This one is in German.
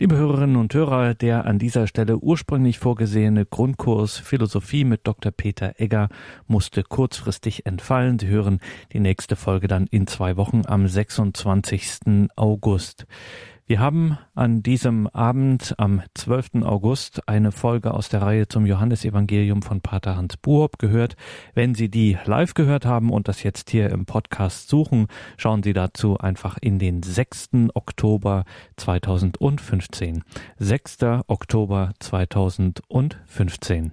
Liebe Hörerinnen und Hörer, der an dieser Stelle ursprünglich vorgesehene Grundkurs Philosophie mit Dr. Peter Egger musste kurzfristig entfallen. Sie hören die nächste Folge dann in zwei Wochen am 26. August. Wir haben an diesem Abend am 12. August eine Folge aus der Reihe zum Johannesevangelium von Pater Hans Buob gehört. Wenn Sie die live gehört haben und das jetzt hier im Podcast suchen, schauen Sie dazu einfach in den 6. Oktober 2015. 6. Oktober 2015.